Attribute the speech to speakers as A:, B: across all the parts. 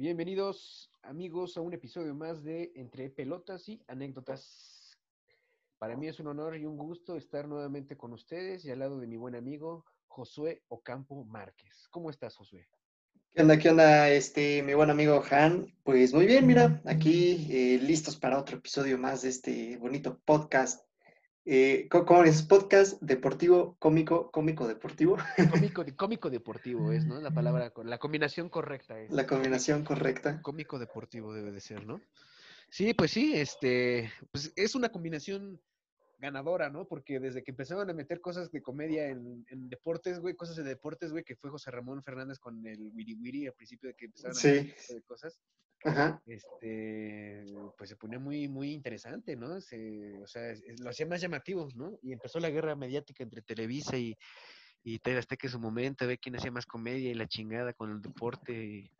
A: Bienvenidos amigos a un episodio más de Entre Pelotas y Anécdotas. Para mí es un honor y un gusto estar nuevamente con ustedes y al lado de mi buen amigo Josué Ocampo Márquez. ¿Cómo estás, Josué?
B: ¿Qué onda, qué onda, este, mi buen amigo Han? Pues muy bien, mira, aquí eh, listos para otro episodio más de este bonito podcast eh, ¿Cómo es? Podcast deportivo, cómico, cómico deportivo.
A: Cómico, cómico deportivo es, ¿no? La palabra, la combinación correcta es.
B: La combinación correcta.
A: Cómico deportivo debe de ser, ¿no? Sí, pues sí, este, pues es una combinación ganadora, ¿no? Porque desde que empezaron a meter cosas de comedia en, deportes, güey, cosas de deportes, güey, que fue José Ramón Fernández con el Wiri Wiri al principio de que empezaron a meter cosas. Ajá. Este, pues se ponía muy, muy interesante, ¿no? o sea, lo hacía más llamativo, ¿no? Y empezó la guerra mediática entre Televisa y, y TV Azteca en su momento, ve quién hacía más comedia y la chingada con el deporte. Y,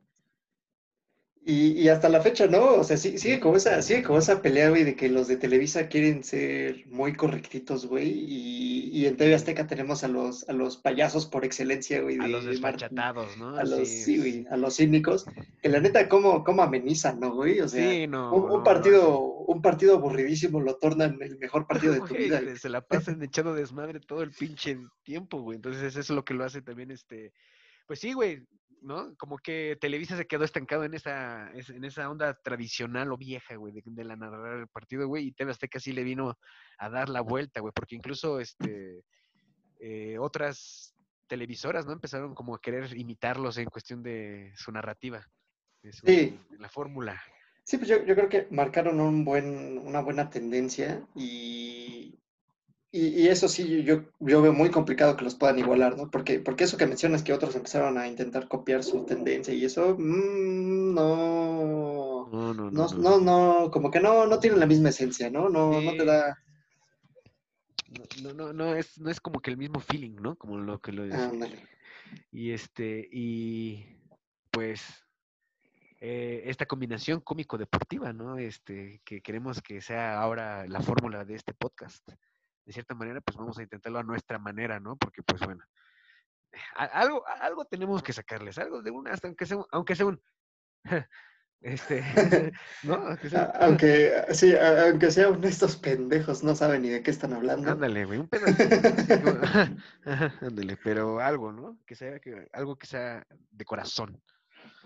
B: y, hasta la fecha, ¿no? O sea, sí, sigue como esa, sigue como esa pelea, güey, de que los de Televisa quieren ser muy correctitos, güey, y, y en TV Azteca tenemos a los, a los payasos por excelencia, güey.
A: a los desmachatados, ¿no?
B: A los, sí, güey, a los cínicos, que la neta, ¿cómo, cómo amenizan, no, güey? O sea, un, partido, un partido aburridísimo lo tornan el mejor partido de tu vida.
A: Se la pasan echando desmadre todo el pinche tiempo, güey, entonces eso es lo que lo hace también, este, pues sí, güey, ¿no? Como que Televisa se quedó estancado en esa, en esa onda tradicional o vieja, güey, de, la narrar el partido, güey, y TV Azteca sí le vino a dar la vuelta, güey, porque incluso este eh, otras televisoras, ¿no? Empezaron como a querer imitarlos en cuestión de su narrativa, de,
B: sí.
A: la fórmula.
B: Sí, pues yo, yo, creo que marcaron un buen, una buena tendencia y, y, eso sí, yo, yo veo muy complicado que los puedan igualar, ¿no? Porque, porque eso que mencionas que otros empezaron a intentar copiar su tendencia y eso, mm, no, no, no, no, no, como que no, no tienen la misma esencia, ¿no? No, no te da...
A: No, no, no, es, no es como que el mismo feeling, ¿no? Como lo que lo es. Y este, y pues eh, esta combinación cómico-deportiva, ¿no? Este, que queremos que sea ahora la fórmula de este podcast de cierta manera, pues vamos a intentarlo a nuestra manera, ¿no? Porque, pues bueno, algo, algo tenemos que sacarles, algo de una, hasta aunque sea, aunque sea un... Este,
B: ¿no? Aunque, sí, aunque sea estos pendejos, no saben ni de qué están hablando.
A: Ándale, güey, un pedo. Ándale, pero algo, ¿no? Que sea que, algo que sea de corazón.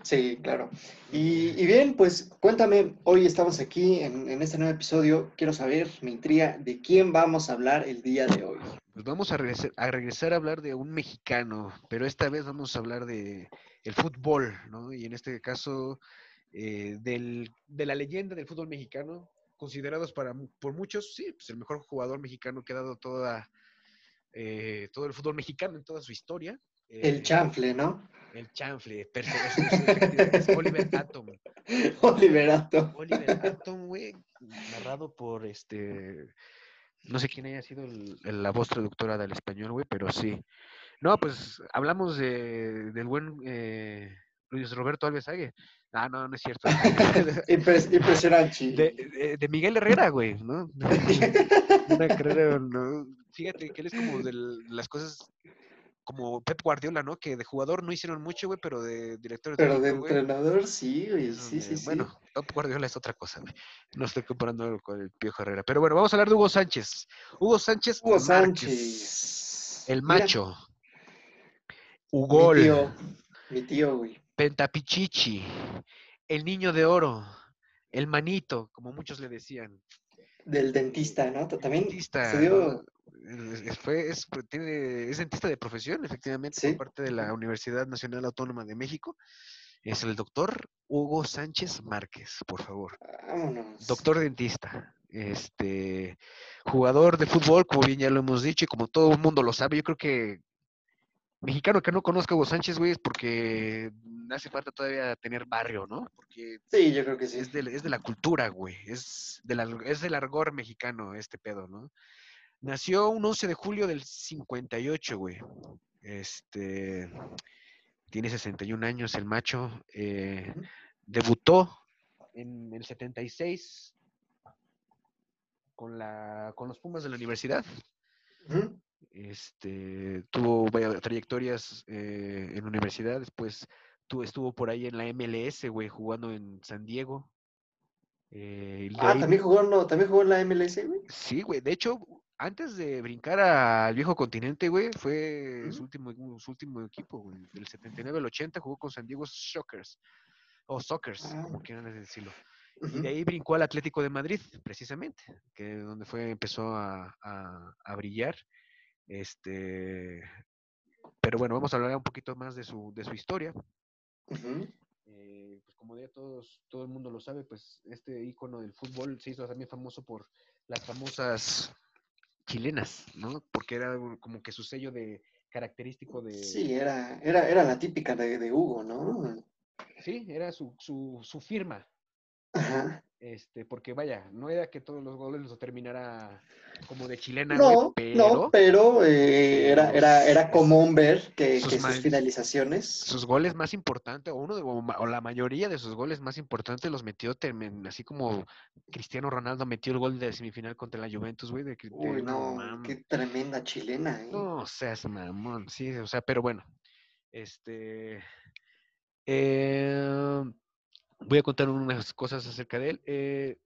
B: Sí, claro. Y, bien, pues cuéntame, hoy estamos aquí en, este nuevo episodio. Quiero saber, me intriga, de quién vamos a hablar el día de hoy.
A: Pues vamos a regresar, a regresar a hablar de un mexicano, pero esta vez vamos a hablar de el fútbol, ¿no? Y en este caso, eh, del, de la leyenda del fútbol mexicano, considerados para, por muchos, sí, pues el mejor jugador mexicano que ha dado toda, eh, todo el fútbol mexicano en toda su historia.
B: El eh, chanfle, ¿no?
A: El chanfle, es, Oliver Atom.
B: Oliver Atom.
A: Oliver Atom, güey, narrado por este, no sé quién haya sido la voz traductora del español, güey, pero sí. No, pues hablamos de, del buen eh, Luis Roberto Alves Ague. Ah, no, no es cierto.
B: impresionante.
A: De, de, Miguel Herrera, güey, ¿no? Una carrera, ¿no? Fíjate que él es como de las cosas como Pep Guardiola, ¿no? Que de jugador no hicieron mucho, güey, pero de director.
B: Pero de entrenador sí, güey, sí, sí, sí.
A: Bueno, Pep Guardiola es otra cosa, güey. No estoy comparando con el Pío Herrera. Pero bueno, vamos a hablar de Hugo Sánchez. Hugo Sánchez.
B: Hugo Sánchez.
A: El macho. Hugo.
B: Mi tío, mi tío, güey.
A: Pentapichichi. El niño de oro. El manito, como muchos le decían.
B: Del dentista, ¿no? También
A: dentista, es, fue, es, tiene, es dentista de profesión, efectivamente, por parte de la Universidad Nacional Autónoma de México. Es el doctor Hugo Sánchez Márquez, por favor. Doctor dentista. Este jugador de fútbol, como bien ya lo hemos dicho, y como todo el mundo lo sabe, yo creo que mexicano que no conozca a Hugo Sánchez, güey, es porque hace falta todavía tener barrio, ¿no? Porque
B: sí, yo creo que sí.
A: Es de, es de la cultura, güey. Es, de la, es del argor mexicano este pedo, ¿no? Nació un 11 de julio del 58, güey. Este, tiene 61 años el macho. Eh, debutó en el 76 con, la, con los Pumas de la universidad. Este, tuvo trayectorias eh, en universidad, después tú estuvo por ahí en la MLS, güey, jugando en San Diego.
B: Eh, ah, ¿también jugó, no, ¿también jugó en la MLS, güey?
A: Sí, güey. De hecho, antes de brincar al viejo continente, güey, fue su, último, su último equipo, güey. Del 79 al 80 jugó con San Diego Shockers. O Sockers, como ah. quieran decirlo. Y de ahí brincó al Atlético de Madrid, precisamente, que es donde fue, empezó a, a, brillar. Este, pero bueno, vamos a hablar un poquito más de su, de su historia. Eh, pues como ya todos, todo el mundo lo sabe, pues este icono del fútbol se hizo también famoso por las famosas chilenas, ¿no? Porque era como que su sello de característico de...
B: Sí, era, era, era la típica de, de Hugo, ¿no?
A: Sí, era su, su, su firma.
B: Ajá.
A: Este, porque vaya, no era que todos los goles los terminara como de chilena,
B: no, pero, no, pero eh, era, era, era común ver que sus, finalizaciones.
A: Sus goles más importantes, o uno de, o la mayoría de sus goles más importantes los metió así como Cristiano Ronaldo metió el gol de semifinal contra la Juventus, güey. De,
B: Uy, no, qué tremenda chilena, ¿eh?
A: No, o sea, es mamón, sí, o sea, pero bueno, este. Eh, voy a contar unas cosas acerca de él. Eh,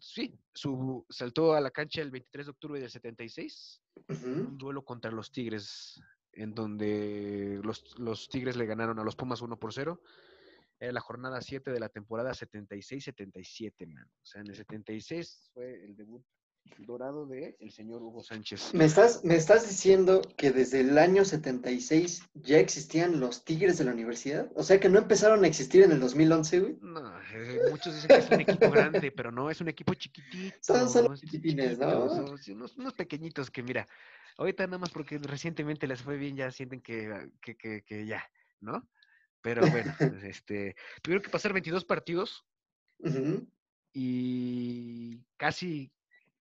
A: sí, su, saltó a la cancha el 23 de octubre del 76, un duelo contra los Tigres, en donde los, los, Tigres le ganaron a los Pumas 1 por 0. Era la jornada 7 de la temporada 76-77, man. O sea, en el 76 fue el debut dorado de el señor Hugo Sánchez.
B: ¿Me estás, ¿Me estás diciendo que desde el año 76 ya existían los Tigres de la universidad? O sea, que no empezaron a existir en el 2011, güey.
A: No, eh, muchos dicen que es un equipo grande, pero no, es un equipo chiquitito.
B: Son, son chiquitines, ¿no?
A: unos, unos, pequeñitos que, mira, ahorita nada más porque recientemente les fue bien, ya sienten que, que, que, que ya, ¿no? Pero bueno, este, tuvieron que pasar 22 partidos y casi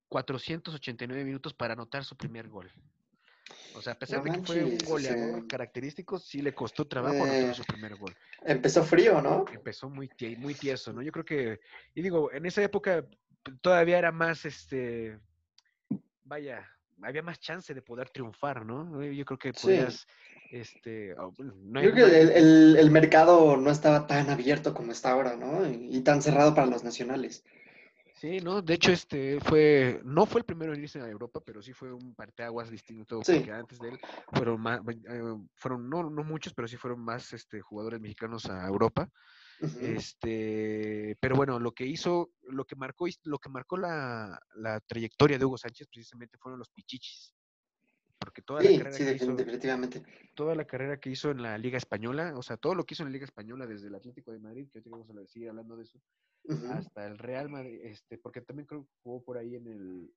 A: 489 minutos para anotar su primer gol. O sea, a pesar de que fue un goleador característico, sí le costó trabajo anotar su primer gol.
B: Empezó frío, ¿no?
A: Empezó muy, muy tieso, ¿no? Yo creo que, y digo, en esa época todavía era más, este, vaya, había más chance de poder triunfar, ¿no? Yo creo que podías, este...
B: Oh, no Yo creo que el, el, mercado no estaba tan abierto como está ahora, ¿no? y tan cerrado para los nacionales.
A: Sí, no, de hecho, este fue, no fue el primero en irse a Europa, pero sí fue un parteaguas distinto, porque antes de él fueron más, eh, fueron no, no muchos, pero sí fueron más este, jugadores mexicanos a Europa. Este, pero bueno, lo que hizo, lo que marcó, lo que marcó la, la trayectoria de Hugo Sánchez precisamente fueron los pichichis porque toda la carrera que hizo,
B: definitivamente.
A: toda la carrera que hizo en la Liga Española, o sea, todo lo que hizo en la Liga Española desde el Atlético de Madrid, que hoy vamos a seguir hablando de eso, hasta el Real Madrid, este, porque también creo que jugó por ahí en el,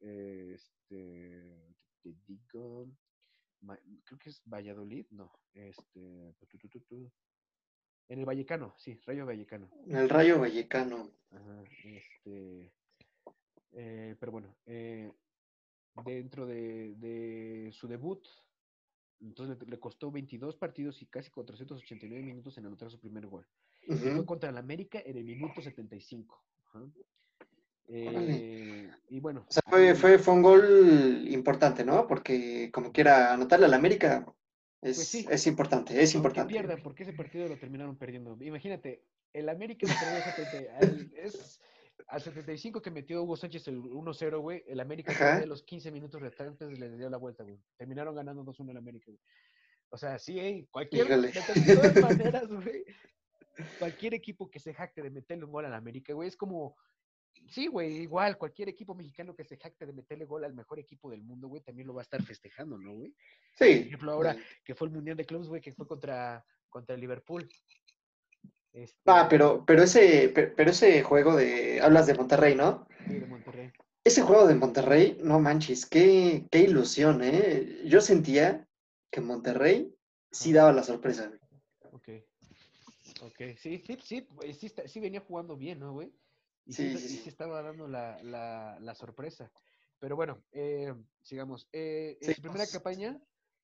A: este, te digo, creo que es Valladolid, no, este, en el Vallecano, sí, Rayo Vallecano.
B: En el Rayo Vallecano.
A: Ajá, este, eh, pero bueno, eh, dentro de, su debut. Entonces le, costó 22 partidos y casi 489 minutos en anotar su primer gol. Fue contra el América en el minuto 75. Eh, y bueno.
B: O sea, fue, fue, fue, un gol importante, ¿no? Porque como quiera anotarle al América es, pues es importante, es importante.
A: pierda, porque ese partido lo terminaron perdiendo. Imagínate, el América es al 75 que metió Hugo Sánchez el 1-0, güey, el América de los 15 minutos restantes le dio la vuelta, güey. Terminaron ganando 2-1 el América, güey. O sea, sí, eh, cualquier, de todas maneras, güey, cualquier equipo que se jacte de meterle un gol al América, güey, es como, sí, güey, igual, cualquier equipo mexicano que se jacte de meterle gol al mejor equipo del mundo, güey, también lo va a estar festejando, ¿no, güey?
B: Sí.
A: Por ejemplo, ahora que fue el Mundial de Clubs, güey, que fue contra, contra el Liverpool.
B: Este ah, pero, pero, ese, pero ese juego de. Hablas de Monterrey, ¿no?
A: Sí, de Monterrey.
B: Ese juego de Monterrey, no manches, qué, qué ilusión, ¿eh? Yo sentía que Monterrey sí daba la sorpresa.
A: Ok. Ok, sí, sí, sí, sí, sí venía jugando bien, ¿no, güey? Y
B: sí,
A: sí, estaba dando la, la, la sorpresa. Pero bueno, eh, sigamos. Eh, en su primera campaña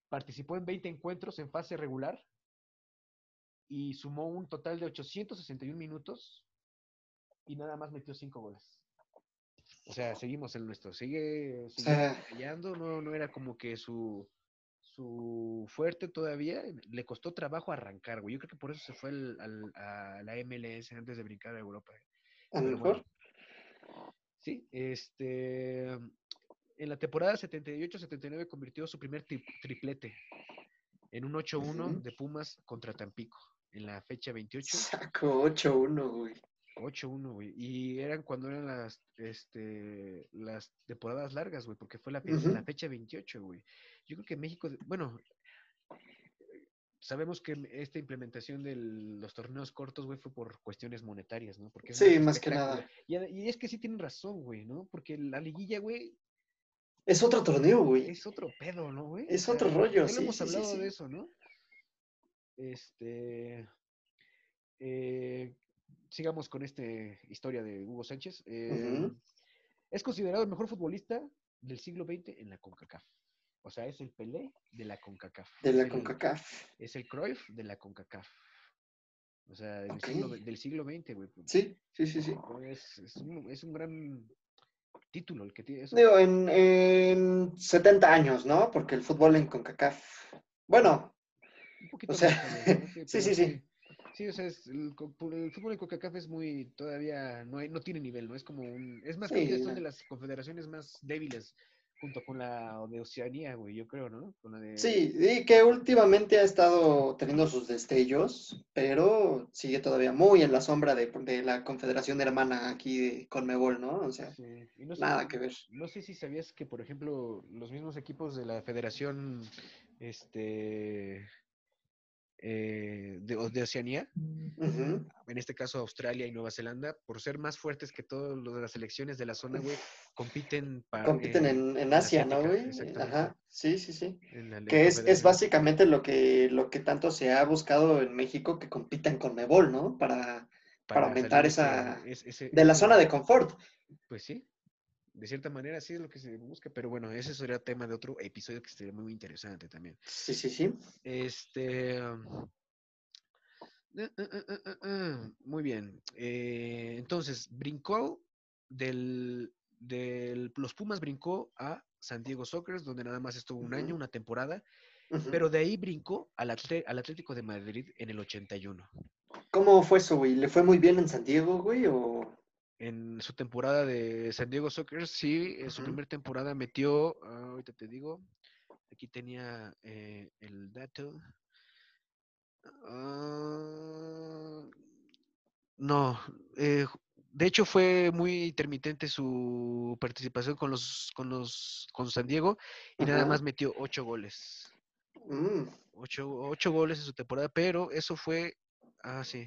A: participó en 20 encuentros en fase regular y sumó un total de 861 minutos y nada más metió 5 goles. O sea, seguimos en nuestro. Sigue, sigue fallando, no, no era como que su, su fuerte todavía, le costó trabajo arrancar, güey. Yo creo que por eso se fue al, al- a la MLS antes de brincar a Europa.
B: A lo mejor.
A: bueno. Sí, este. En la temporada 78-79 convirtió su primer tri- triplete en un 8-1
B: Ujú.
A: de Pumas contra Tampico. En la fecha 28,
B: Saco 8-1, güey.
A: 8-1, güey. Y eran cuando eran las, este, las temporadas largas, güey, porque fue la, fe-
B: Ujú.
A: la fecha 28, güey. Yo creo que México, bueno, sabemos que esta implementación de los torneos cortos, güey, fue por cuestiones monetarias, ¿no? Porque
B: Sí, más que nada.
A: Y, es que sí tienen razón, güey, ¿no? Porque la liguilla, güey,
B: Es otro torneo, güey.
A: es otro pedo, ¿no, güey?
B: Es otro rollo, sí,
A: hemos
B: sí, sí,
A: hablado
B: sí.
A: de eso, ¿no? Este. eh, sigamos con esta historia de Hugo Sánchez. Eh. Es considerado el mejor futbolista del siglo XX en la CONCACAF. O sea, es el Pelé de la CONCACAF.
B: De
A: es
B: la
A: el-
B: CONCACAF.
A: Es el Cruyff de la CONCACAF. O sea, del, siglo, del siglo XX, güey.
B: Sí, sí, sí, sí.
A: Es, es un, es un gran título el que tiene. eso.
B: Digo, en, en 70 años, ¿no? Porque el fútbol en CONCACAF. Bueno,
A: Un poquito
B: O sea,
A: más ¿no?
B: sí, sí, sí.
A: Sí, o sea, es el, el fútbol en CONCACAF es muy, todavía no, hay, no tiene nivel, ¿no? Es como un, es más, creo que
B: Sí,
A: son de las confederaciones más débiles, junto con la de Oceanía, güey, yo creo, ¿no? Con la de...
B: sí, y que últimamente ha estado teniendo sus destellos, pero sigue todavía muy en la sombra de, de la confederación hermana aquí de Conmebol, ¿no? O sea,
A: Sí, no sé,
B: nada que ver.
A: no sé si sabías que, por ejemplo, los mismos equipos de la Federación, este, eh, de, de Oceanía, en este caso Australia y Nueva Zelanda, por ser más fuertes que todas las selecciones de la zona, güey, compiten para...
B: Compiten en, en Asia, ¿no, güey? Ajá, sí, sí, sí. Que es, es básicamente lo que, lo que tanto se ha buscado en México, que compitan con Mebol, ¿no? Para, para aumentar esa-
A: ese- ese-
B: de la zona de confort.
A: Pues sí, de cierta manera sí es lo que se busca, pero bueno, ese sería tema de otro episodio que sería muy interesante también.
B: Sí, sí, sí.
A: Este. um, eh, eh, eh, Muy bien. eh, entonces, brincó del, del. Los Pumas brincó a San Diego Soccer, donde nada más estuvo un año, una temporada, pero de ahí brincó al, Atle- al Atlético de Madrid en el 81.
B: ¿Cómo fue eso, güey? ¿Le fue muy bien en San Diego, güey? ¿O
A: En su temporada de San Diego Soccer, sí, en su
B: Ujú.
A: primera temporada metió, ah, ahorita te digo, aquí tenía eh, el dato. Ah, no, eh, de hecho fue muy intermitente su participación con los, con los, con San Diego y nada más metió ocho goles,
B: Mm,
A: ocho, ocho goles en su temporada, pero eso fue, ah, sí,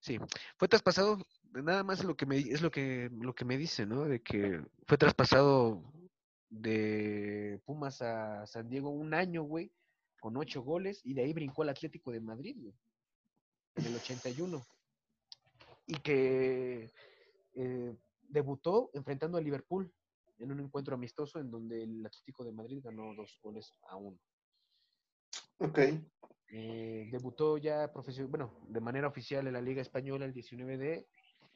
A: sí, fue traspasado, nada más lo que me, es lo que, lo que me dice, ¿no? De que fue traspasado de Pumas a San Diego un año, güey, con ocho goles y de ahí brincó al Atlético de Madrid, güey, en el 81. Y que eh, debutó enfrentando a Liverpool en un encuentro amistoso en donde el Atlético de Madrid ganó dos goles a uno.
B: ok.
A: Eh, debutó ya profesio- bueno, de manera oficial en la Liga Española el 19 de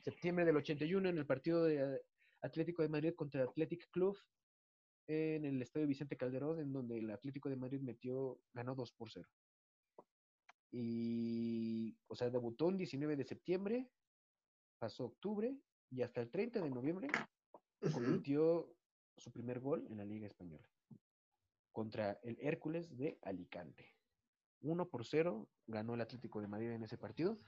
A: septiembre del 81 en el partido de eh, Atlético de Madrid contra el Athletic Club en el Estadio Vicente Calderón, en donde el Atlético de Madrid metió, ganó 2 por 0. Y, o sea, debutó el 19 de septiembre, pasó octubre y hasta el 30 de noviembre convirtió su primer gol en la Liga Española contra el Hércules de Alicante. 1 por 0 ganó el Atlético de Madrid en ese partido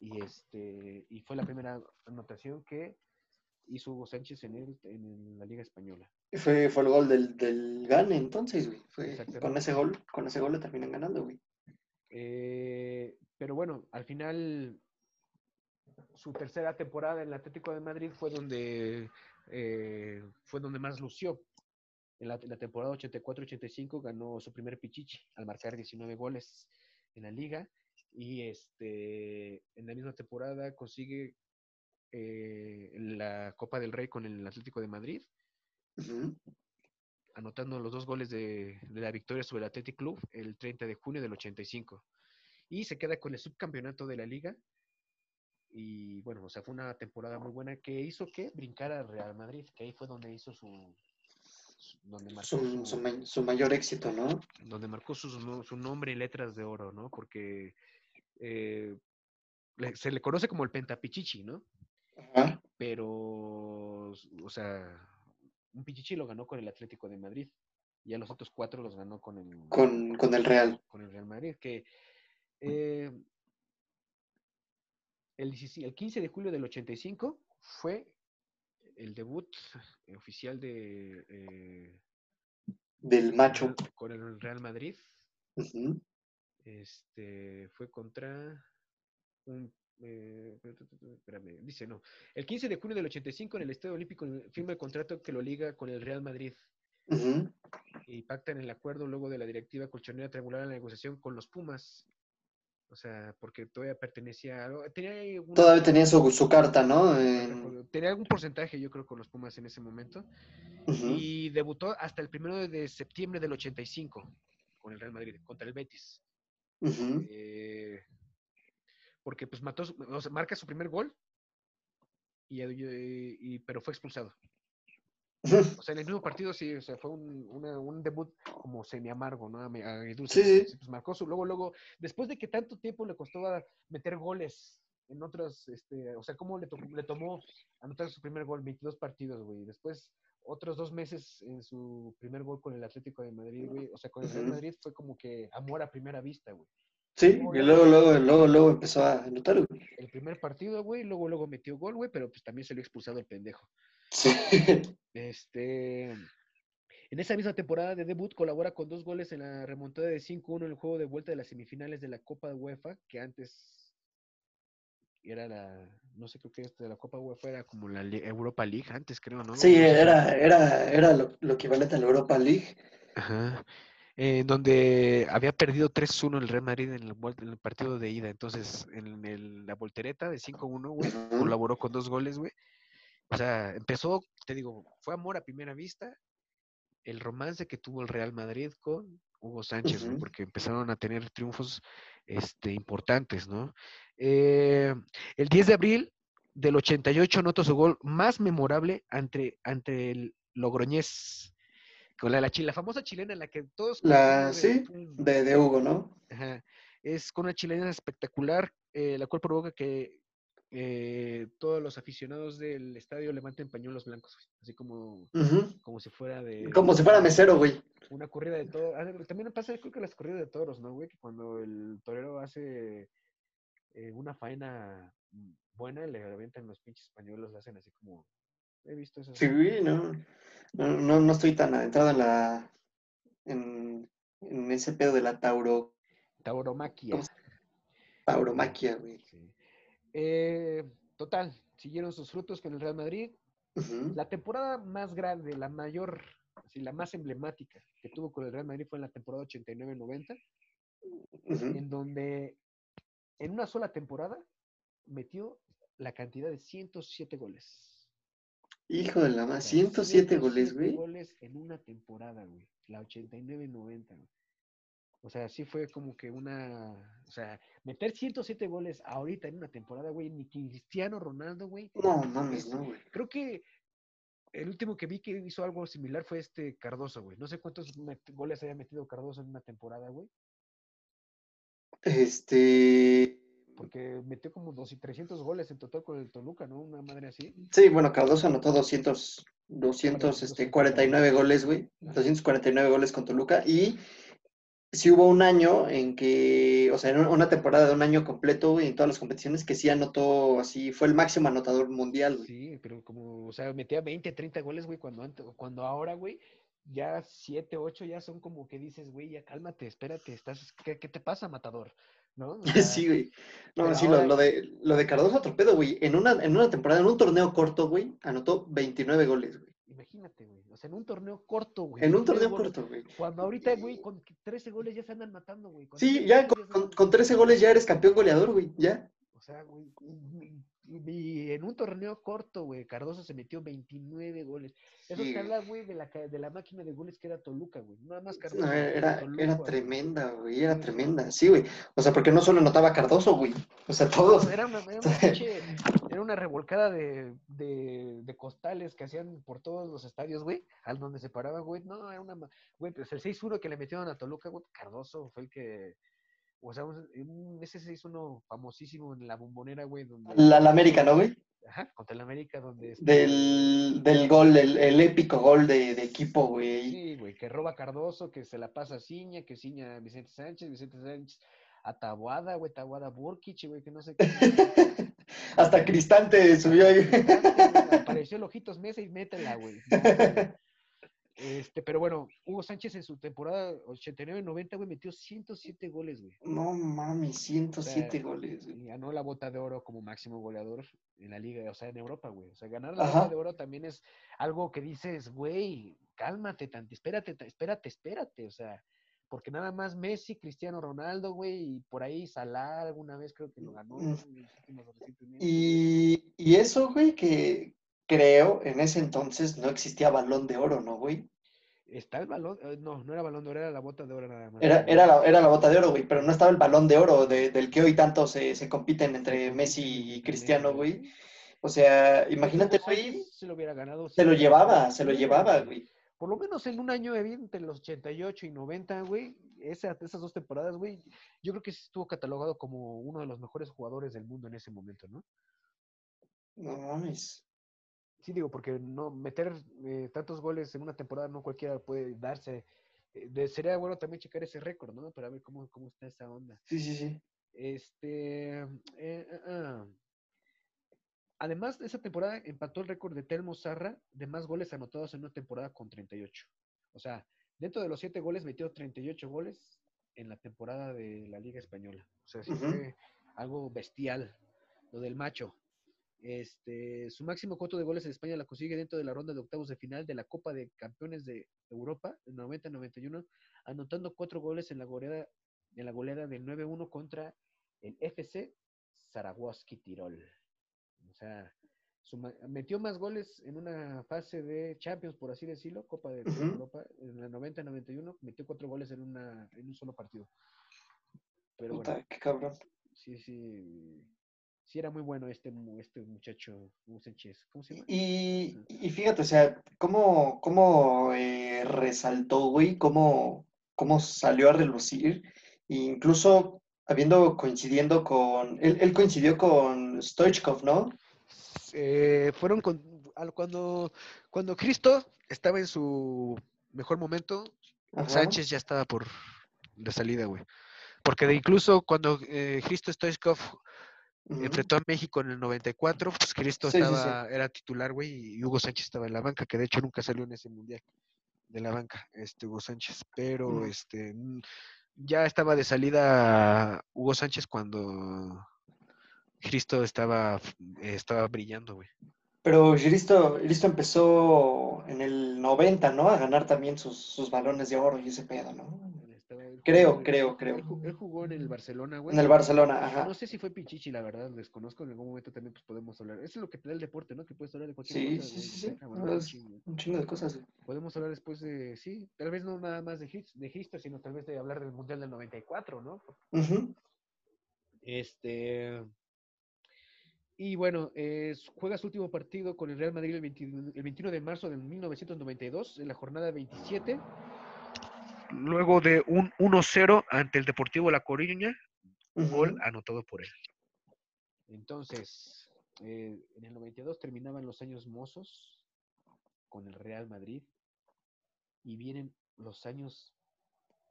A: y este y fue la primera anotación que hizo Hugo Sánchez en, el, en la Liga Española.
B: Fue, fue el gol del, del Gane entonces, güey. Fue, con ese gol, con ese gol le terminan ganando, güey.
A: Eh, pero bueno, al final su tercera temporada en el Atlético de Madrid fue donde eh, fue donde más lució. En la, en la temporada 84-85 ganó su primer pichichi al marcar 19 goles en la liga y este en la misma temporada consigue eh, la Copa del Rey con el Atlético de Madrid, anotando los dos goles de, de la victoria sobre el Athletic Club el 30 de junio del 85. Y se queda con el subcampeonato de la liga. Y bueno, o sea, fue una temporada muy buena que hizo que brincara al Real Madrid, que ahí fue donde hizo su, donde marcó
B: Su,
A: su,
B: su ma- su mayor éxito, ¿no?
A: donde marcó su nombre en letras de oro, ¿no? Porque eh, se le conoce como el Pentapichichi, ¿no?
B: Ajá.
A: Pero, o sea, un Pichichi lo ganó con el Atlético de Madrid. Y a los otros cuatro los ganó con el,
B: Con, con el Real.
A: con el Real Madrid, que eh, el, 17 el 15 de julio del 85 fue el debut oficial de eh,
B: Del macho.
A: Con el Real Madrid.
B: Ujú.
A: Este fue contra un eh, espérame, dice no. El 15 de junio del 85 en el Estadio Olímpico firma el contrato que lo liga con el Real Madrid
B: Ujú.
A: y pactan el acuerdo luego de la directiva colchonera triangular en la negociación con los Pumas. O sea, porque todavía pertenecía a... Tenía ahí una-
B: Todavía tenía su, su carta, ¿no?
A: recuerdo, Tenía algún porcentaje, yo creo, con los Pumas en ese momento. Y debutó hasta el primero de septiembre del 85 con el Real Madrid, contra el Betis. Eh, porque pues mató, o sea, marca su primer gol, y, y- y- pero fue expulsado. O sea, en el mismo partido sí, o sea, fue un, una- un debut como semi amargo, ¿no? Agridulce.
B: Sí.
A: Pues marcó su, luego, luego, después de que tanto tiempo le costó meter goles en otros, este, o sea, cómo le, to- le tomó anotar su primer gol, 22 partidos, güey. Después, otros dos meses en su primer gol con el Atlético de Madrid, güey. O sea, con el Real
B: Ujú.
A: Madrid fue como que amor a primera vista, güey.
B: Sí, y luego, luego, luego, luego empezó a anotar, güey.
A: El primer partido, güey, luego, luego metió gol, güey, pero pues también se le expulsado el pendejo.
B: Sí.
A: Este, en esa misma temporada de debut colabora con dos goles en la remontada de 5-1 en el juego de vuelta de las semifinales de la Copa de UEFA, que antes era la, no sé, creo que este de la Copa UEFA era como la Europa League antes, creo, ¿no?
B: Sí, era, era, era lo, lo equivalente a la Europa League.
A: Ajá. En donde había perdido 3-1 el Real Madrid en el, vuel- en el partido de ida. Entonces, en el- la voltereta de 5-1, güey, colaboró con dos goles, güey. O sea, empezó, te digo, fue amor a primera vista. El romance que tuvo el Real Madrid con Hugo Sánchez, güey,
B: Ujú.
A: porque empezaron a tener triunfos este, importantes, ¿no? Eh, el 10 de abril del 88 anotó su gol más memorable ante, ante el Logroñés. Con la, la, famosa chilena, la que todos
B: La, sí,
A: de,
B: de Hugo, ¿no?
A: Ajá. Es con una chilena espectacular, eh, la cual provoca que eh, todos los aficionados del estadio levanten pañuelos blancos, güey, así como, como si fuera de
B: Como si fuera mesero, güey.
A: una corrida de toros. También pasa, creo que las corridas de toros, ¿no, güey? Que cuando el torero hace eh, una faena buena, le aventan los pinches pañuelos, le hacen así como... He visto eso.
B: Sí, güey, no, no, no, no estoy tan adentrado en la, en, en ese pedo de la tauro,
A: Tauromaquia.
B: ¿Cómo se tauromaquia, güey.
A: Sí. Eh, total, siguieron sus frutos con el Real Madrid.
B: Ujú.
A: La temporada más grande, la mayor, así, la más emblemática que tuvo con el Real Madrid fue en la temporada 89-90,
B: Ujú.
A: en donde en una sola temporada metió la cantidad de 107 goles.
B: Hijo de la más,
A: sea,
B: 107 goles, güey.
A: goles en una temporada, güey. La 89-90, güey. O sea, sí fue como que una. O sea, meter 107 goles ahorita en una temporada, güey, ni Cristiano Ronaldo, güey.
B: No mames,
A: es-
B: no, güey.
A: Creo que el último que vi que hizo algo similar fue este Cardoso, güey. No sé cuántos goles haya metido Cardoso en una temporada, güey.
B: Este,
A: Porque metió como dos y 300 goles en total con el Toluca, ¿no? Una madre así.
B: sí, bueno, Cardoso anotó 200, 200, este, 49 goles, güey. 249 goles con Toluca. Y sí hubo un año en que, o sea, en una temporada de un año completo, güey, en todas las competiciones, que sí anotó así, fue el máximo anotador mundial, güey.
A: Sí, pero como, o sea, metía 20, 30 goles, güey, cuando, antes, cuando ahora, güey, ya 7, 8 ya son como que dices, güey, ya cálmate, espérate, estás, ¿qué, qué te pasa, matador? ¿No? O sea,
B: Sí, güey. No, sí, lo,
A: ahora-
B: lo de, lo de Cardoso otro pedo, güey. En una, en una temporada, en un torneo corto, güey, anotó 29 goles, güey.
A: Imagínate, güey, o sea, en un torneo corto, güey.
B: En un
A: 29
B: torneo
A: goles,
B: corto, güey.
A: Cuando ahorita, güey, con 13 goles ya se andan matando, güey. con
B: Sí,
A: 13
B: ya con, con, con 13 goles ya eres campeón goleador, güey, ya.
A: O sea, güey, y, en un torneo corto, güey, Cardoso se metió 29 goles. Eso
B: Sí,
A: te habla, güey, de la, de la máquina de goles que era Toluca, güey. Nada más Cardoso.
B: No, era,
A: Toluca,
B: era tremenda, güey, era tremenda. Sí, güey. O sea, porque no solo anotaba Cardoso, güey. O sea, todos.
A: Era una, era una pinche- era una revolcada de, de, de costales que hacían por todos los estadios, güey, al donde se paraba, güey, no, era una, güey, pues el 6-1 que le metieron a Toluca, güey, Cardoso fue el que, o sea, un, ese 6-1 famosísimo en la bombonera, güey, donde,
B: La, la América, ¿no, güey?
A: ajá, contra el América, donde,
B: Del, del gol, el, el épico gol de, de equipo, güey.
A: sí, güey, que roba Cardoso, que se la pasa a Ciña, que Ciña a Vicente Sánchez, Vicente Sánchez a Tabuada, güey, Tabuada a Burkic, güey, que no sé qué.
B: Hasta Cristante subió ahí.
A: Apareció el Ojitos Mesa y métela, güey. Este, pero bueno, Hugo Sánchez en su temporada 89-90, güey, metió 107 goles, güey.
B: No mames, 107 goles, güey.
A: Y ganó la bota de oro como máximo goleador en la liga, o sea, en Europa, güey. O sea, ganar la
B: Ajá.
A: bota de oro también es algo que dices, güey, cálmate, tanto, espérate, espérate, espérate, o sea, porque nada más Messi, Cristiano Ronaldo, güey, y por ahí Salah alguna vez creo que lo ganó.
B: Mm. Y, y eso, güey, que creo en ese entonces no existía balón de oro, ¿no, güey?
A: Está el balón, eh, no, no era balón de oro, era la bota de oro nada más.
B: Era, era, la, era la bota de oro, güey, pero no estaba el balón de oro de- del que hoy tanto se, se compiten entre Messi y Cristiano, güey. O sea, imagínate, güey,
A: Se lo hubiera ganado.
B: se lo llevaba, se lo llevaba, güey.
A: Por lo menos en un año, entre los 88 y 90, güey, esa- esas dos temporadas, güey, yo creo que sí estuvo catalogado como uno de los mejores jugadores del mundo en ese momento, ¿no?
B: No mames.
A: Sí, digo, porque no meter eh, tantos goles en una temporada no cualquiera puede darse. Eh, sería bueno también checar ese récord, ¿no? Para ver cómo, cómo está esa onda.
B: Sí, sí, sí.
A: Este. eh, ah, ah. Además, de esa temporada empató el récord de Telmo Zarra de más goles anotados en una temporada con 38. O sea, dentro de los siete goles metió 38 goles en la temporada de la Liga Española. O sea, sí fue algo bestial lo del macho. Este, su máximo coto de goles en España la consigue dentro de la ronda de octavos de final de la Copa de Campeones de Europa en 90-91, anotando cuatro goles en la goleada, en la goleada del 9-1 contra el FC Zaragoza Tirol. O sea, metió más goles en una fase de Champions, por así decirlo, Copa de. Europa, en la 90-91, metió cuatro goles en, una, en un solo partido. Pero bueno,
B: qué cabrón.
A: sí, sí, sí era muy bueno este, este muchacho, Hugo Sánchez. ¿Cómo se llama?
B: Y, y fíjate, o sea, cómo, cómo eh, resaltó, güey, cómo, cómo salió a relucir, e incluso habiendo coincidiendo con, él, él coincidió con Stoichkov, ¿no?
A: Eh, fueron con, cuando, cuando Cristo estaba en su mejor momento,
B: Ajá.
A: Sánchez ya estaba por de salida, güey. Porque de incluso cuando eh, Cristo Stoichkov Enfrentó a México en el 94, pues Cristo
B: Sí, sí, sí.
A: estaba, era titular, güey, y Hugo Sánchez estaba en la banca, que de hecho nunca salió en ese mundial de la banca, este Hugo Sánchez. Pero
B: Mm.
A: este mm, ya estaba de salida Hugo Sánchez cuando Cristo estaba, estaba brillando, güey.
B: Pero Cristo, Cristo empezó en el 90, ¿no? A ganar también sus, sus balones de oro y ese pedo, ¿no? Creo, creo, creo.
A: Él, ju- él jugó en el Barcelona, güey.
B: En el Barcelona, ajá.
A: No sé si fue Pichichi, la verdad, desconozco. En algún momento también pues, podemos hablar. Eso es lo que te da el deporte, ¿no? Que puedes hablar de cualquier
B: Sí,
A: cosa.
B: sí, sí, sí.
A: un chingo.
B: un chingo de cosas.
A: Podemos hablar después de, sí, tal vez no nada más de, Hits- de sino tal vez de hablar del Mundial del 94, ¿no?
B: Ujú.
A: Este. Y bueno, eh, juega su último partido con el Real Madrid el, 21 el 21 de marzo de 1992, en la jornada 27. Luego de un 1-0 ante el Deportivo La Coruña, gol
B: Ujú.
A: anotado por él. Entonces, eh, en el 92 terminaban los años mozos con el Real Madrid y vienen los años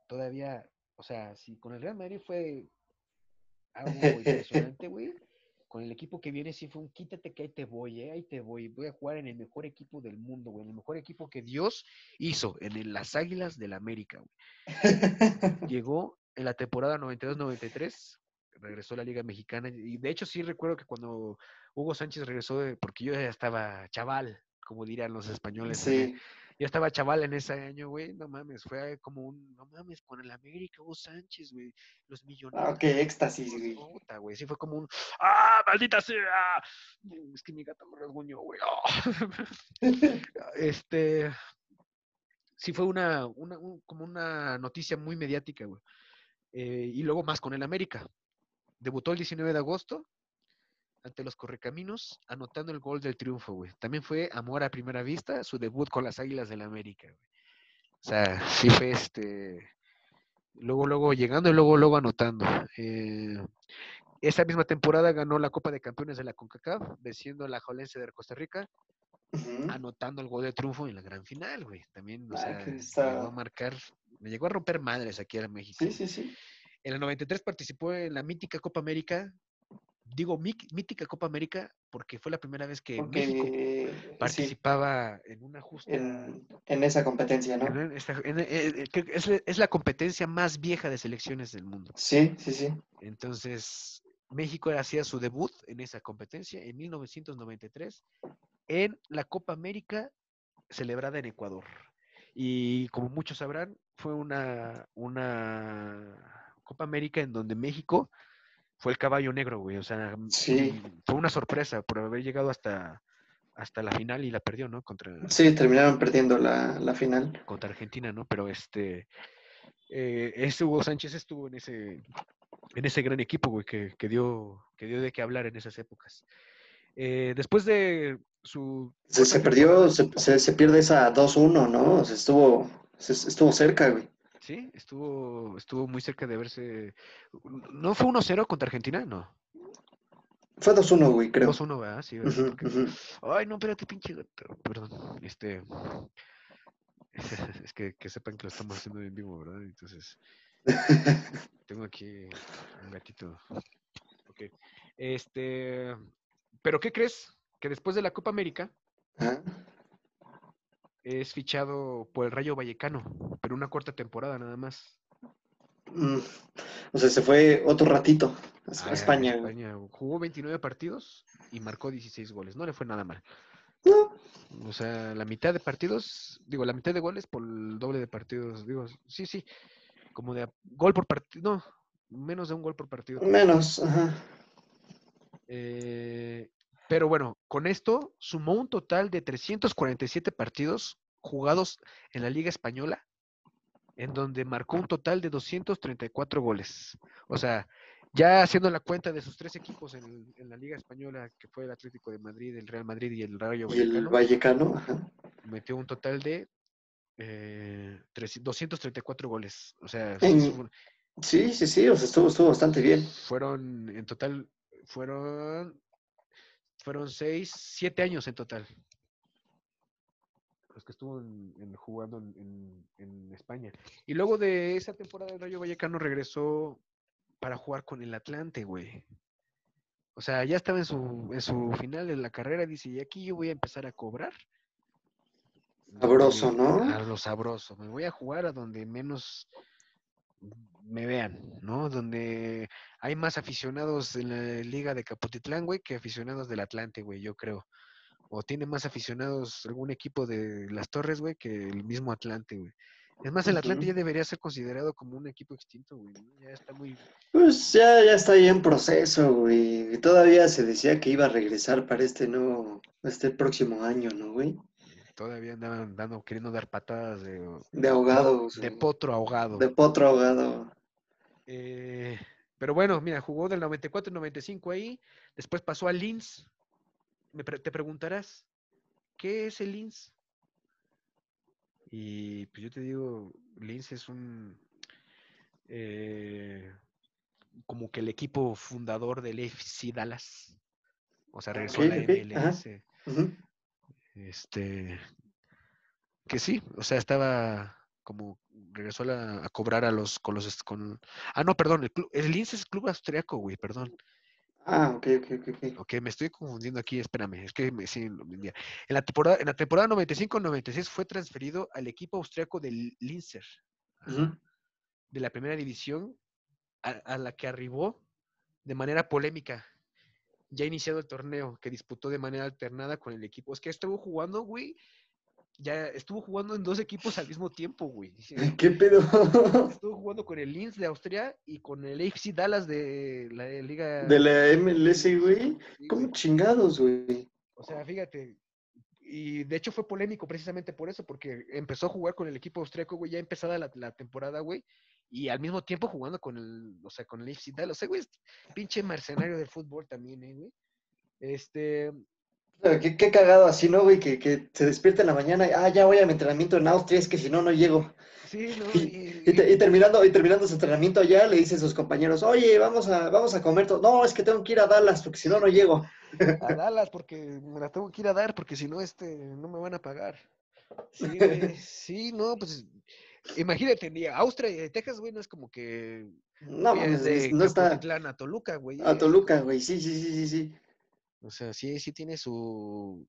A: todavía, o sea, si con el Real Madrid fue algo impresionante, güey, con el equipo que viene sí fue un quítate que ahí te voy, eh, ahí te voy, voy a jugar en el mejor equipo del mundo, güey, en el mejor equipo que Dios hizo, en el- las Águilas del América, güey llegó en la temporada 92-93, regresó a la Liga Mexicana y de hecho sí recuerdo que cuando Hugo Sánchez regresó, de- porque yo ya estaba chaval, como dirían los españoles,
B: Sí.
A: Yo estaba chaval en ese año, güey, no mames, fue como un, no mames, con el América, Hugo Sánchez, güey, los millonarios.
B: Ah, qué éxtasis, güey.
A: Puta, güey, sí fue como un, ¡ah, maldita sea! Es que mi gato me rasguñó, güey. ¡ah! este, sí fue una, una un- como una noticia muy mediática, güey. Eh, y luego más con el América. Debutó el 19 de agosto ante los Correcaminos, anotando el gol del triunfo, güey. También fue amor a primera vista, su debut con las Águilas del la América, güey. O sea, sí fue este. Luego, luego llegando y luego, luego anotando. Eh, esa misma temporada ganó la Copa de Campeones de la CONCACAF, venciendo a la Jolense de Costa Rica, anotando el gol de triunfo en la gran final, güey. También, o
B: Ah,
A: sea,
B: que
A: llegó
B: está-
A: a marcar, me llegó a romper madres aquí en México.
B: Sí, sí, sí.
A: En el 93 participó en la mítica Copa América. Digo mítica Copa América porque fue la primera vez que México
B: sí,
A: participaba en una justa.
B: en, en esa competencia, ¿no?
A: en esta- en- eh, eh, es, la- es la competencia más vieja de selecciones del mundo.
B: Sí, sí, sí.
A: Entonces, México hacía su debut en esa competencia en 1993 en la Copa América celebrada en Ecuador. Y como muchos sabrán, fue una, una Copa América en donde México fue el caballo negro, güey. O sea,
B: Sí.
A: mm, fue una sorpresa por haber llegado hasta, hasta la final y la perdió, ¿no? Contra,
B: Sí, terminaron perdiendo la, la final.
A: contra Argentina, ¿no? Pero este, eh, ese Hugo Sánchez estuvo en ese, en ese gran equipo, güey, que, que dio, que dio de qué hablar en esas épocas. Eh, después de su...
B: Se, se perdió, se, se, se pierde esa 2-1, ¿no? O sea, estuvo, se- estuvo cerca, güey.
A: Sí, estuvo, estuvo muy cerca de verse. ¿No fue 1-0 contra Argentina? No.
B: Fue 2-1, güey, creo.
A: 2-1, ¿verdad? Sí, ¿verdad?
B: Ujú,
A: Porque-
B: ujú.
A: Ay, no, espérate, pinche gato. Perdón. Este. Es que, que sepan que lo estamos haciendo en vivo, ¿verdad? Entonces, tengo aquí un gatito. Ok. Este. ¿Pero qué crees? Que después de la Copa América
B: Ajá.
A: Es fichado por el Rayo Vallecano, pero una corta temporada nada más.
B: Mm, O sea, se fue otro ratito a
A: a
B: a España.
A: Jugó 29 partidos y marcó 16 goles. No le fue nada mal.
B: No,
A: O sea, la mitad de partidos, digo, la mitad de goles por el doble de partidos. Digo, sí, sí. Como de gol por partido. No, menos de un gol por partido.
B: menos, ajá.
A: Eh, pero bueno, con esto sumó un total de 347 partidos jugados en la Liga Española, en donde marcó un total de 234 goles. O sea, ya haciendo la cuenta de sus tres equipos en, en la Liga Española, que fue el Atlético de Madrid, el Real Madrid y el Rayo
B: Y el
A: Vallecano,
B: Vallecano,
A: metió un total de eh, 300 234 goles. O sea,
B: En- Sí, sí, sí, o sea, estuvo, estuvo bastante bien.
A: fueron en total, fueron, fueron seis, siete años en total. Los que estuvo en- en- jugando en, en- en España. Y luego de esa temporada el Rayo Vallecano regresó para jugar con el Atlante, güey. O sea, ya estaba en su, en su final de la carrera, dice, y aquí yo voy a empezar a cobrar.
B: Sabroso, ¿no?
A: A lo sabroso. Me voy a jugar a donde menos me vean, ¿no? Donde hay más aficionados en la liga de Capotitlán, güey, que aficionados del Atlante, güey, yo creo. O tiene más aficionados algún equipo de las Torres, güey, que el mismo Atlante, güey. Es más, el Atlante ya debería ser considerado como un equipo extinto, güey. Ya está muy...
B: Pues ya, ya está ahí en proceso, güey. Todavía se decía que iba a regresar para este nuevo, este próximo año, ¿no, güey?
A: Todavía andaban dando, queriendo dar patadas de,
B: De ahogados.
A: de potro ahogado.
B: De potro ahogado.
A: Eh, pero bueno, mira, jugó del 94 al 95 ahí, después pasó al Linz. Me pre- te preguntarás, ¿qué es el Linz? Y pues yo te digo, Linz es un eh, como que el equipo fundador del FC Dallas. O sea, regresó a la. MLS. Este, que sí, o sea, estaba como regresó a, la- a cobrar a los con los con ah no, perdón, el club, el Linz es club austriaco, güey, perdón.
B: Ah, ok, ok, ok, ok.
A: Ok, me estoy confundiendo aquí, espérame, es que me, sí. En la temporada en la temporada 95-96 fue transferido al equipo austriaco del Linzer,
B: Ujú.
A: de la primera división a, a la que arribó de manera polémica. Ya iniciado el torneo, que disputó de manera alternada con el equipo. Es que estuvo jugando, güey. Ya estuvo jugando en dos equipos al mismo tiempo, güey.
B: ¿Qué pedo?
A: Estuvo jugando con el Linz de Austria y con el FC Dallas de la Liga.
B: De la MLS, güey.
A: Sí,
B: ¿Cómo
A: güey.
B: chingados, güey?
A: O sea, fíjate. Y de hecho fue polémico precisamente por eso, porque empezó a jugar con el equipo austriaco, güey, ya empezada la, la temporada, güey, y al mismo tiempo jugando con el, o sea, con el FC Dallas. O sea, güey, es pinche mercenario del fútbol también, ¿eh, güey? Este,
B: Qué, qué cagado así, ¿no, güey? Que, que se despierta en la mañana y, ah, ya voy a mi entrenamiento en Austria, es que si no, no llego.
A: sí, ¿no?
B: Y, y te- y terminando, y terminando su entrenamiento allá, le dice a sus compañeros, oye, vamos a, vamos a comer todo. No, es que tengo que ir a Dallas, porque si no, no llego.
A: a Dallas porque me la tengo que ir a dar porque si no, este, no me van a pagar. Sí, güey, sí, no, pues imagínate, ni Austria y Texas, güey, no es como que
B: No,
A: de
B: no está
A: a Toluca, güey.
B: a
A: es-
B: Toluca, güey. Sí, sí, sí, sí, sí.
A: O sea, sí, sí tiene su...